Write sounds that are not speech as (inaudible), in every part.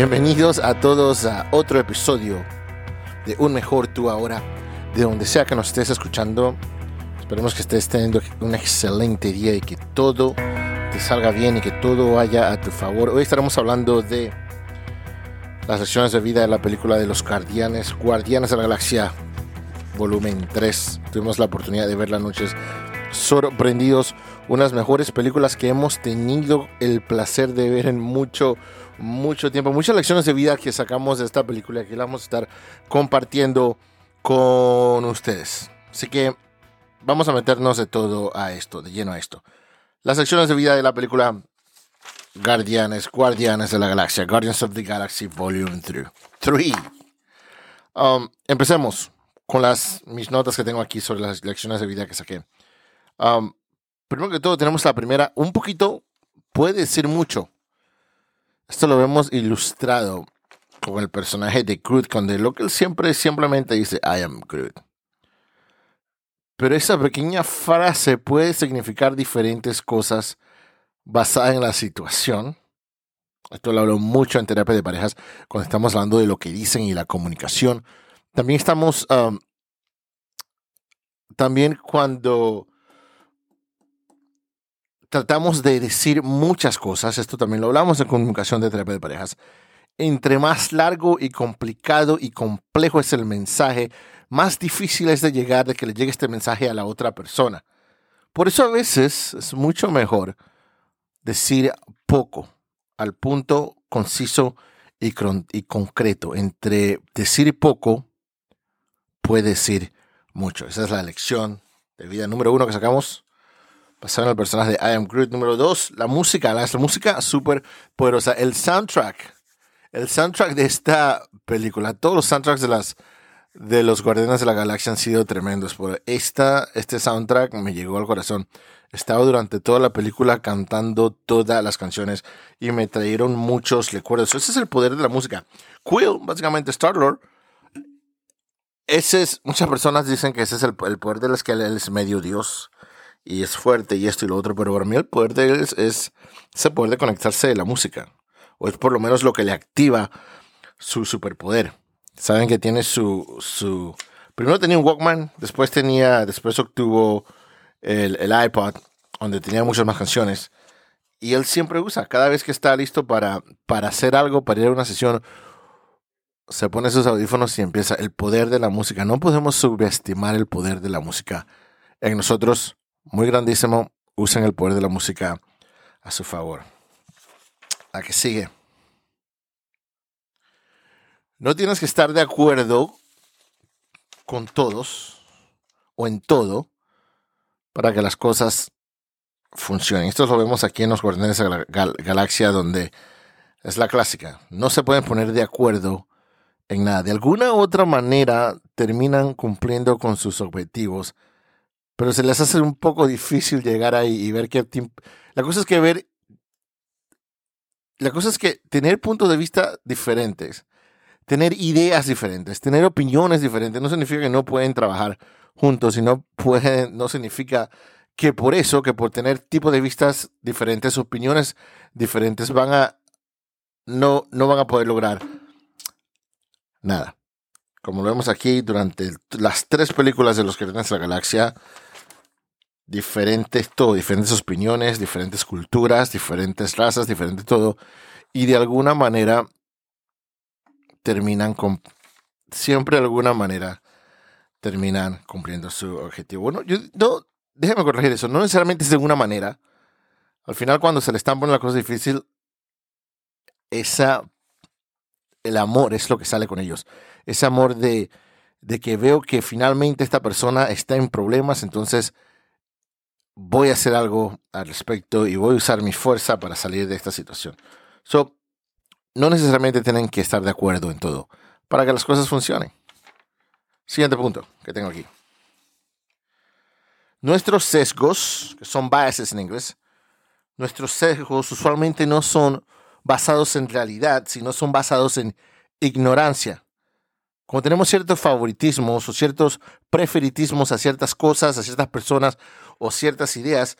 Bienvenidos a todos a otro episodio de Un Mejor Tú Ahora, de donde sea que nos estés escuchando. Esperemos que estés teniendo un excelente día y que todo te salga bien y que todo vaya a tu favor. Hoy estaremos hablando de las lecciones de vida de la película de los Guardianes, Guardianes de la Galaxia, volumen 3. Tuvimos la oportunidad de verla noches sorprendidos. Unas mejores películas que hemos tenido el placer de ver en mucho, mucho tiempo. Muchas lecciones de vida que sacamos de esta película que la vamos a estar compartiendo con ustedes. Así que vamos a meternos de todo a esto, de lleno a esto. Las lecciones de vida de la película Guardianes, Guardianes de la Galaxia, Guardians of the Galaxy Volume 3. Um, empecemos con las, mis notas que tengo aquí sobre las lecciones de vida que saqué. Um, primero que todo, tenemos la primera, un poquito, puede decir mucho. Esto lo vemos ilustrado con el personaje de Groot, cuando lo que él siempre simplemente dice, I am Groot. Pero esa pequeña frase puede significar diferentes cosas basadas en la situación. Esto lo hablo mucho en terapia de parejas cuando estamos hablando de lo que dicen y la comunicación. También estamos, también cuando tratamos de decir muchas cosas, esto también lo hablamos en comunicación de terapia de parejas, entre más largo y complicado y complejo es el mensaje, más difícil es de llegar, de que le llegue este mensaje a la otra persona. Por eso a veces es mucho mejor decir poco, al punto conciso y, y concreto. Entre decir poco puede decir mucho. Esa es la lección de vida número uno que sacamos Pasaron al personaje de I Am Groot número 2. La música, la, música súper poderosa. El soundtrack. El soundtrack de esta película. Todos los soundtracks de las de los Guardianes de la Galaxia han sido tremendos. Por esta, este soundtrack me llegó al corazón. Estaba durante toda la película cantando todas las canciones y me trajeron muchos recuerdos. Ese es el poder de la música. Quill, básicamente Star-Lord, ese es, muchas personas dicen que ese es el, el poder de las que él es medio Dios y es fuerte y esto y lo otro, pero para mí el poder de él es, ese poder de conectarse de la música, o es por lo menos lo que le activa su superpoder. Saben que tiene su, su, primero tenía un Walkman, después tenía, después obtuvo el, el iPod, donde tenía muchas más canciones, y él siempre usa, cada vez que está listo para, para hacer algo, para ir a una sesión, se pone sus audífonos y empieza el poder de la música. No podemos subestimar el poder de la música en nosotros muy grandísimo, usen el poder de la música a su favor. La que sigue. No tienes que estar de acuerdo con todos o en todo para que las cosas funcionen. Esto lo vemos aquí en los Guardianes de la Galaxia, donde es la clásica. No se pueden poner de acuerdo en nada. De alguna u otra manera terminan cumpliendo con sus objetivos pero se les hace un poco difícil llegar ahí y ver qué La cosa es que ver. La cosa es que tener puntos de vista diferentes, tener ideas diferentes, tener opiniones diferentes, no significa que no pueden trabajar juntos, sino pueden, no significa que por eso, que por tener tipos de vistas diferentes, opiniones diferentes, van a no, no van a poder lograr nada. Como lo vemos aquí durante las tres películas de los que de la Galaxia, diferentes todo, diferentes opiniones, diferentes culturas, diferentes razas, diferente todo, y de alguna manera terminan con, siempre de alguna manera terminan cumpliendo su objetivo. Bueno, yo no, déjeme corregir eso, no necesariamente es de alguna manera. Al final cuando se le están poniendo la cosa difícil, esa, el amor es lo que sale con ellos. Ese amor de, de que veo que finalmente esta persona está en problemas, entonces voy a hacer algo al respecto y voy a usar mi fuerza para salir de esta situación. So, no necesariamente tienen que estar de acuerdo en todo para que las cosas funcionen. Siguiente punto que tengo aquí. Nuestros sesgos, que son biases en inglés, nuestros sesgos usualmente no son basados en realidad, sino son basados en ignorancia. Como tenemos ciertos favoritismos o ciertos preferitismos a ciertas cosas, a ciertas personas o ciertas ideas,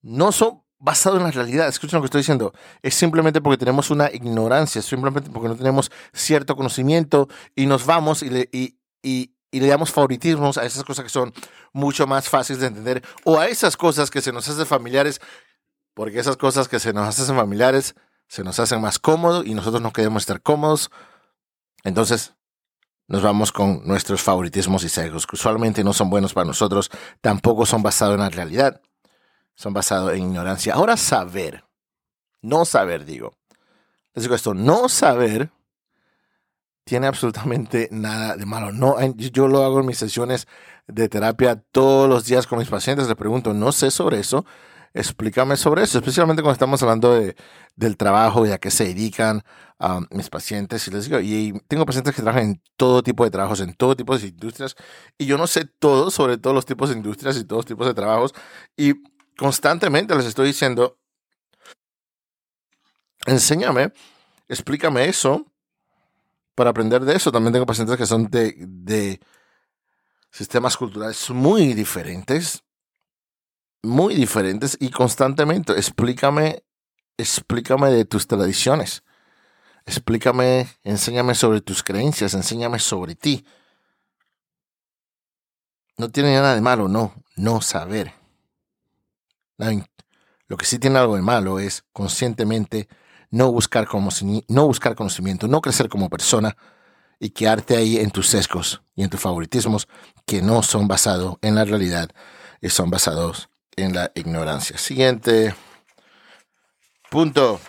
no son basado en la realidad. Escuchen lo que estoy diciendo. Es simplemente porque tenemos una ignorancia, simplemente porque no tenemos cierto conocimiento y nos vamos y le, y, y le damos favoritismos a esas cosas que son mucho más fáciles de entender o a esas cosas que se nos hacen familiares, porque esas cosas que se nos hacen familiares se nos hacen más cómodos y nosotros no queremos estar cómodos. Entonces, nos vamos con nuestros favoritismos y sesgos, que usualmente no son buenos para nosotros, tampoco son basados en la realidad, son basados en ignorancia. Ahora saber, no saber, digo. Les digo esto, no saber tiene absolutamente nada de malo. No, yo lo hago en mis sesiones de terapia todos los días con mis pacientes. Le pregunto, no sé sobre eso, explícame sobre eso, especialmente cuando estamos hablando de, del trabajo y a qué se dedican a mis pacientes. Y les digo, y tengo pacientes que trabajan en todo tipo de trabajos, en todo tipo de industrias, y yo no sé todo sobre todos los tipos de industrias y todos los tipos de trabajos, y constantemente les estoy diciendo, enséñame, explícame eso para aprender de eso. También tengo pacientes que son de, de sistemas culturales muy diferentes muy diferentes y constantemente. Explícame, explícame de tus tradiciones. Explícame, enséñame sobre tus creencias, enséñame sobre ti. No tiene nada de malo, no, no saber. Lo que sí tiene algo de malo es conscientemente no buscar, no buscar conocimiento, no crecer como persona y quedarte ahí en tus sesgos y en tus favoritismos que no son basados en la realidad y son basados en la ignorancia. Siguiente punto.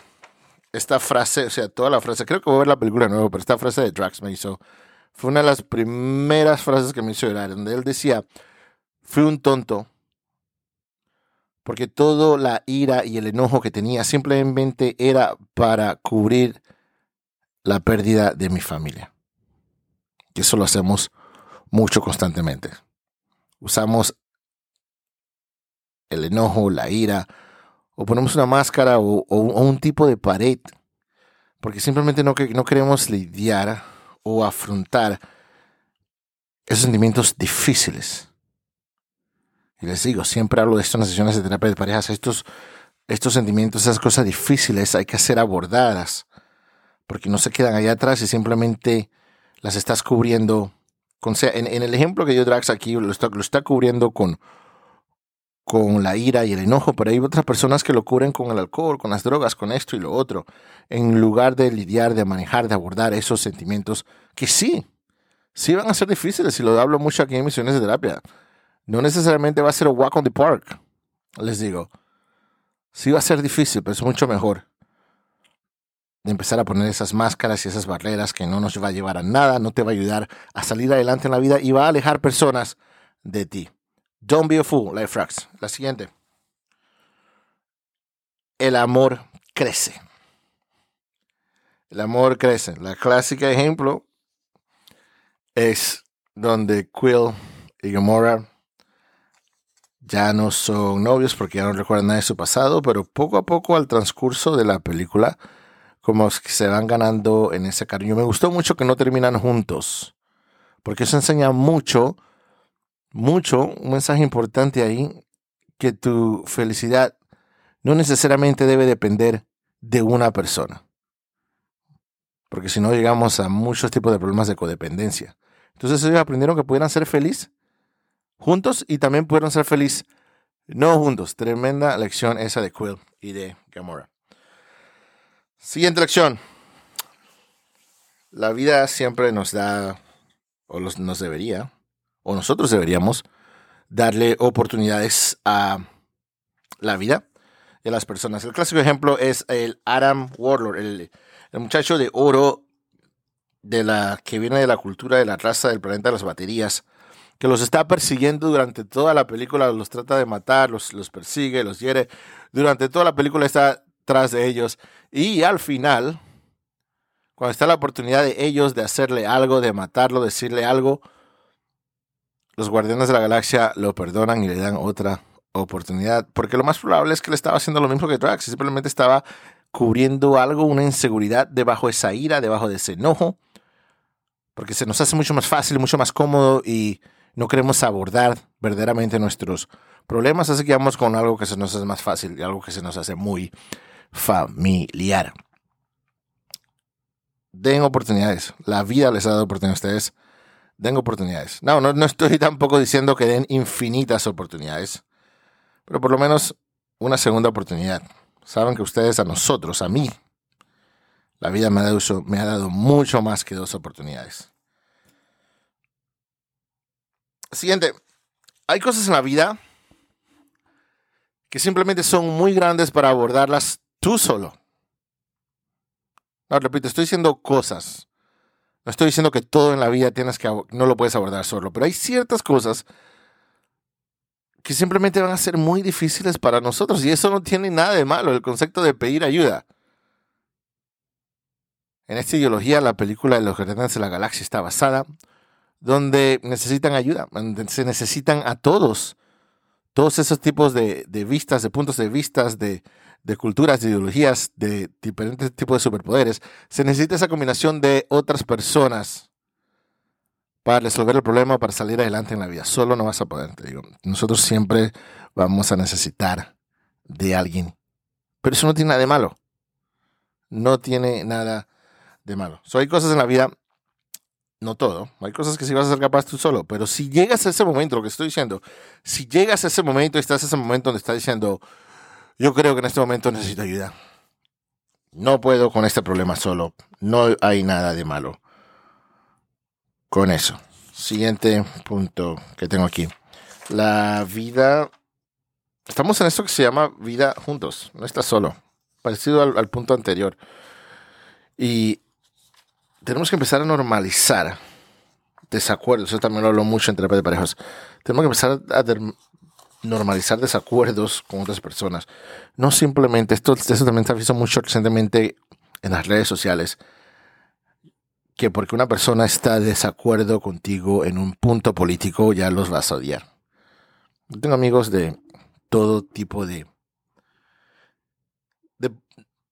Esta frase, o sea, toda la frase, creo que voy a ver la película de nuevo, pero esta frase de Drax me hizo, fue una de las primeras frases que me hizo llorar, donde él decía, fui un tonto, porque toda la ira y el enojo que tenía simplemente era para cubrir la pérdida de mi familia. Y eso lo hacemos mucho constantemente. Usamos el enojo, la ira, o ponemos una máscara o, un tipo de pared, porque simplemente no, no queremos lidiar o afrontar esos sentimientos difíciles. Y les digo, siempre hablo de esto en las sesiones de terapia de parejas, estos, estos sentimientos, esas cosas difíciles hay que ser abordadas, porque no se quedan allá atrás y simplemente las estás cubriendo. Con, en, en el ejemplo que yo Drax aquí lo está, lo está cubriendo con, con la ira y el enojo, pero hay otras personas que lo cubren con el alcohol, con las drogas, con esto y lo otro, en lugar de lidiar, de manejar, de abordar esos sentimientos que sí, sí van a ser difíciles, y lo hablo mucho aquí en misiones de terapia. No necesariamente va a ser un walk on the park, les digo. Sí va a ser difícil, pero es mucho mejor de empezar a poner esas máscaras y esas barreras que no nos va a llevar a nada, no te va a ayudar a salir adelante en la vida y va a alejar personas de ti. Don't be a fool, Life Rocks. La siguiente. El amor crece. El amor crece. La clásica ejemplo es donde Quill y Gamora ya no son novios porque ya no recuerdan nada de su pasado, pero poco a poco al transcurso de la película, como se van ganando en ese cariño. Me gustó mucho que no terminan juntos, porque eso enseña mucho mucho, un mensaje importante ahí, que tu felicidad no necesariamente debe depender de una persona. Porque si no llegamos a muchos tipos de problemas de codependencia. Entonces ellos aprendieron que pudieran ser felices juntos y también pudieron ser felices no juntos. Tremenda lección esa de Quill y de Gamora. Siguiente lección. La vida siempre nos da, o nos debería, o nosotros deberíamos darle oportunidades a la vida de las personas. El clásico ejemplo es el Adam Warlord, el, muchacho de oro de la que viene de la cultura de la raza del planeta de las baterías, que los está persiguiendo durante toda la película, los trata de matar, los, los persigue, los hiere. Durante toda la película está tras de ellos. Y al final, cuando está la oportunidad de ellos de hacerle algo, de matarlo, decirle algo, los Guardianes de la Galaxia lo perdonan y le dan otra oportunidad. Porque lo más probable es que le estaba haciendo lo mismo que Drax. Simplemente estaba cubriendo algo, una inseguridad debajo de esa ira, debajo de ese enojo. Porque se nos hace mucho más fácil, mucho más cómodo y no queremos abordar verdaderamente nuestros problemas, así que vamos con algo que se nos hace más fácil y algo que se nos hace muy familiar. Den oportunidades. La vida les ha dado oportunidades a ustedes. Den oportunidades. No, no, no estoy tampoco diciendo que den infinitas oportunidades, pero por lo menos una segunda oportunidad. Saben que ustedes a nosotros, a mí, la vida me ha dado, me ha dado mucho más que dos oportunidades. Siguiente. Hay cosas en la vida que simplemente son muy grandes para abordarlas tú solo. No, repito, estoy diciendo cosas. No estoy diciendo que todo en la vida tienes que no lo puedes abordar solo, pero hay ciertas cosas que simplemente van a ser muy difíciles para nosotros y eso no tiene nada de malo, el concepto de pedir ayuda. En esta ideología la película de los Guardianes de la Galaxia está basada, donde necesitan ayuda, se necesitan a todos, todos esos tipos de, de vistas, de puntos de vistas, de, de culturas, de ideologías, de diferentes tipos de superpoderes, se necesita esa combinación de otras personas para resolver el problema, para salir adelante en la vida. Solo no vas a poder, te digo. Nosotros siempre vamos a necesitar de alguien. Pero eso no tiene nada de malo. No tiene nada de malo. So, hay cosas en la vida, no todo, hay cosas que sí vas a ser capaz tú solo, pero si llegas a ese momento, lo que estoy diciendo, si llegas a ese momento y estás en ese momento donde estás diciendo, yo creo que en este momento necesito ayuda. No puedo con este problema solo. No hay nada de malo con eso. Siguiente punto que tengo aquí. La vida. Estamos en esto que se llama vida juntos. No estás solo. Parecido al, punto anterior. Y tenemos que empezar a normalizar desacuerdos. Eso también lo hablo mucho entre parejas. Tenemos que empezar a normalizar desacuerdos con otras personas. No simplemente, esto, esto también se ha visto mucho recientemente en las redes sociales, que porque una persona está de desacuerdo contigo en un punto político ya los vas a odiar. Yo tengo amigos de todo tipo de,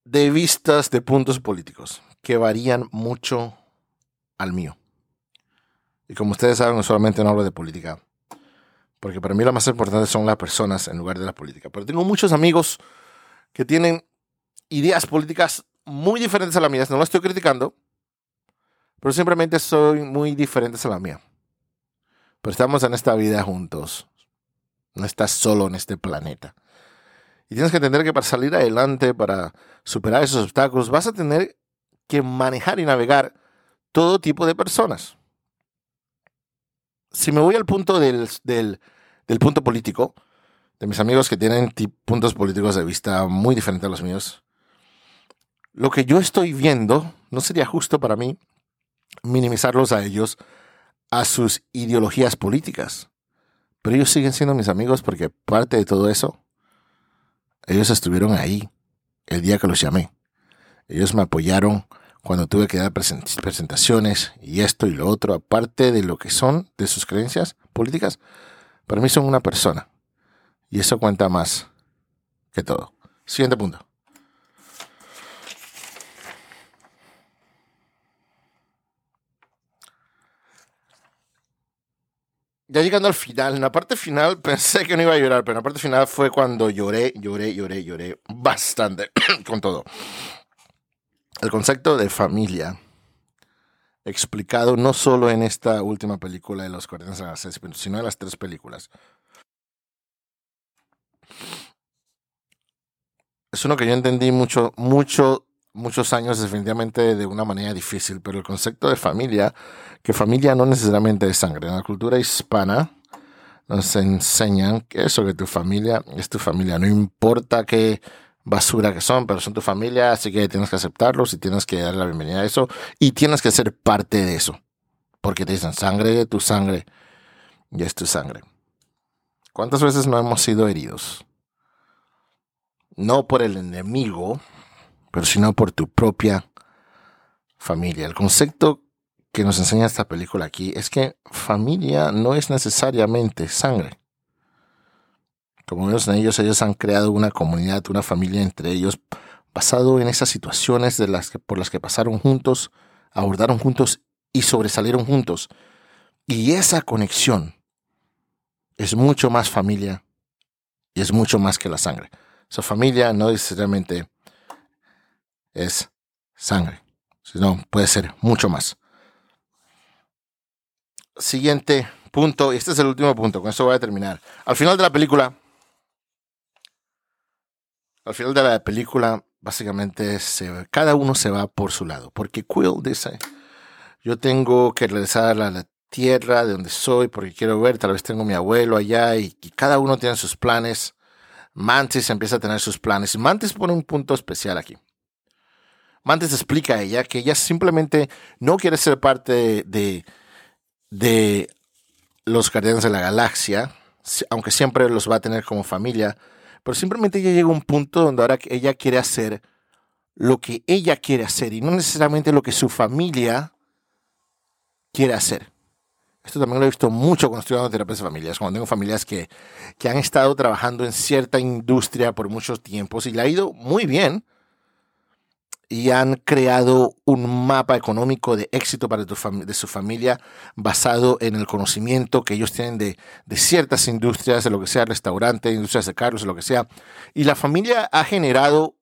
de, vistas, de puntos políticos, que varían mucho al mío. Y como ustedes saben, no solamente no hablo de política, porque para mí lo más importante son las personas en lugar de la política. Pero tengo muchos amigos que tienen ideas políticas muy diferentes a las mías. No lo estoy criticando, pero simplemente soy muy diferentes a la mía. Pero estamos en esta vida juntos. No estás solo en este planeta. Y tienes que entender que para salir adelante, para superar esos obstáculos, vas a tener que manejar y navegar todo tipo de personas si me voy al punto del, del, punto político, de mis amigos que tienen puntos políticos de vista muy diferentes a los míos, lo que yo estoy viendo no sería justo para mí minimizarlos a ellos, a sus ideologías políticas. Pero ellos siguen siendo mis amigos porque parte de todo eso, ellos estuvieron ahí el día que los llamé. Ellos me apoyaron cuando tuve que dar presentaciones y esto y lo otro, aparte de lo que son, de sus creencias políticas, para mí son una persona. Y eso cuenta más que todo. Siguiente punto. Ya llegando al final, en la parte final (laughs) pensé que no iba a llorar, pero en la parte final fue cuando lloré, lloré, lloré, lloré bastante (clears throat) con todo. El concepto de familia, explicado no solo en esta última película de los Guardianes de la sino en las tres películas. Es uno que yo entendí mucho, mucho, muchos años definitivamente de una manera difícil, pero el concepto de familia, que familia no necesariamente es sangre. En la cultura hispana nos enseñan que eso, que tu familia es tu familia, no importa que basura que son, pero son tu familia, así que tienes que aceptarlos y tienes que darle la bienvenida a eso y tienes que ser parte de eso. Porque te dicen sangre de tu sangre y es tu sangre. ¿Cuántas veces no hemos sido heridos? No por el enemigo, pero sino por tu propia familia. El concepto que nos enseña esta película aquí es que familia no es necesariamente sangre. Como vemos en ellos, ellos han creado una comunidad, una familia entre ellos, basado en esas situaciones de las que, por las que pasaron juntos, abordaron juntos y sobresalieron juntos. Y esa conexión es mucho más familia y es mucho más que la sangre. Su familia no necesariamente es sangre, sino puede ser mucho más. Siguiente punto, y este es el último punto, con esto voy a terminar. Al final de la película, al final de la película, básicamente se, cada uno se va por su lado, porque Quill dice, yo tengo que regresar a la tierra de donde soy porque quiero ver, tal vez tengo mi abuelo allá y, cada uno tiene sus planes. Mantis empieza a tener sus planes Mantis pone un punto especial aquí. Mantis explica a ella que ella simplemente no quiere ser parte de los Guardianes de la Galaxia, aunque siempre los va a tener como familia, pero simplemente ella llega a un punto donde ahora ella quiere hacer lo que ella quiere hacer y no necesariamente lo que su familia quiere hacer. Esto también lo he visto mucho dando terapias de familias, cuando tengo familias que, que han estado trabajando en cierta industria por muchos tiempos y le ha ido muy bien y han creado un mapa económico de éxito para de su familia basado en el conocimiento que ellos tienen de, de ciertas industrias, de lo que sea restaurante, industrias de carros, lo que sea. Y la familia ha generado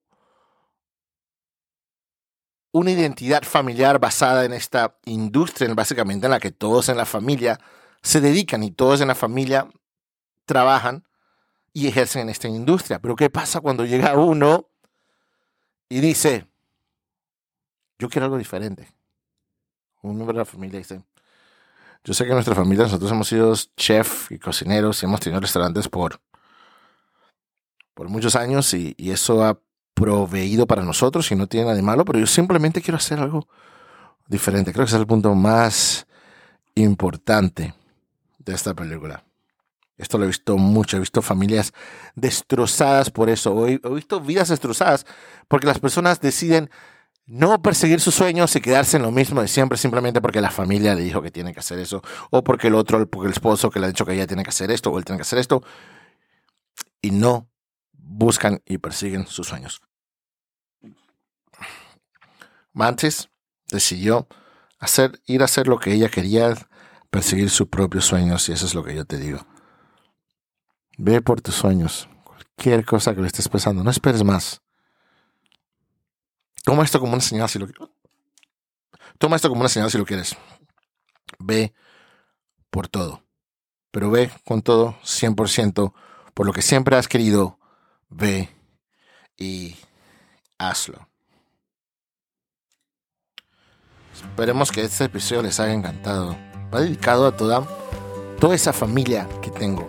una identidad familiar basada en esta industria, básicamente en la que todos en la familia se dedican y todos en la familia trabajan y ejercen en esta industria. Pero ¿qué pasa cuando llega uno y dice, yo quiero algo diferente? Un miembro de la familia dice, yo sé que nuestra familia nosotros hemos sido chef y cocineros y hemos tenido restaurantes por, por muchos años y, y eso ha proveído para nosotros y no tiene nada de malo, pero yo simplemente quiero hacer algo diferente. Creo que ese es el punto más importante de esta película. Esto lo he visto mucho, he visto familias destrozadas por eso, he, visto vidas destrozadas porque las personas deciden no perseguir sus sueños y quedarse en lo mismo de siempre simplemente porque la familia le dijo que tiene que hacer eso, o porque el otro, porque el esposo que le ha dicho que ella tiene que hacer esto, o él tiene que hacer esto, y no buscan y persiguen sus sueños. Mantis decidió hacer, ir a hacer lo que ella quería, perseguir sus propios sueños, y eso es lo que yo te digo. Ve por tus sueños, cualquier cosa que le estés pensando, no esperes más. Toma esto como una señal si lo Toma esto como una señal si lo quieres. Ve por todo. Pero ve con todo 100% por lo que siempre has querido. Ve y hazlo. Esperemos que este episodio les haya encantado. Va dedicado a toda, toda esa familia que tengo.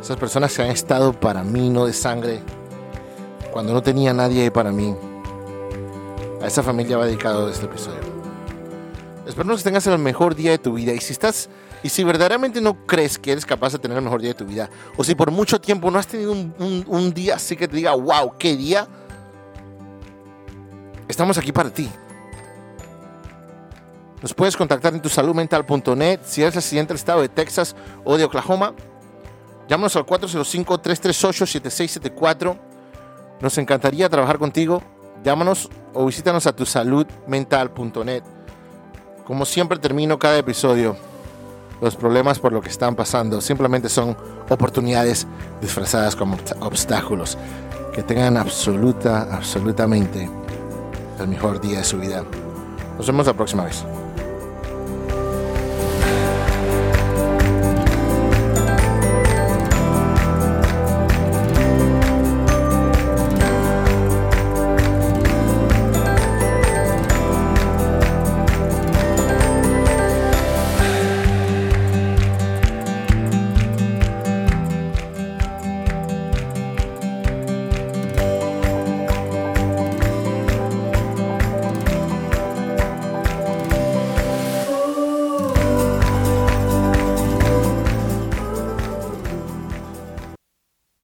Esas personas que han estado para mí, no de sangre, cuando no tenía nadie para mí. A esa familia va dedicado este episodio. Espero que tengas el mejor día de tu vida. Y si estás, y si verdaderamente no crees que eres capaz de tener el mejor día de tu vida, o si por mucho tiempo no has tenido un, día así que te diga, wow, qué día, estamos aquí para ti. Nos puedes contactar en tu saludmental.net si eres residente del estado de Texas o de Oklahoma. Llámanos al 405-338-7674. Nos encantaría trabajar contigo. Llámanos o visítanos a tu saludmental.net. Como siempre termino cada episodio, los problemas por lo que están pasando simplemente son oportunidades disfrazadas como obstáculos. Que tengan absoluta, absolutamente el mejor día de su vida. Nos vemos la próxima vez.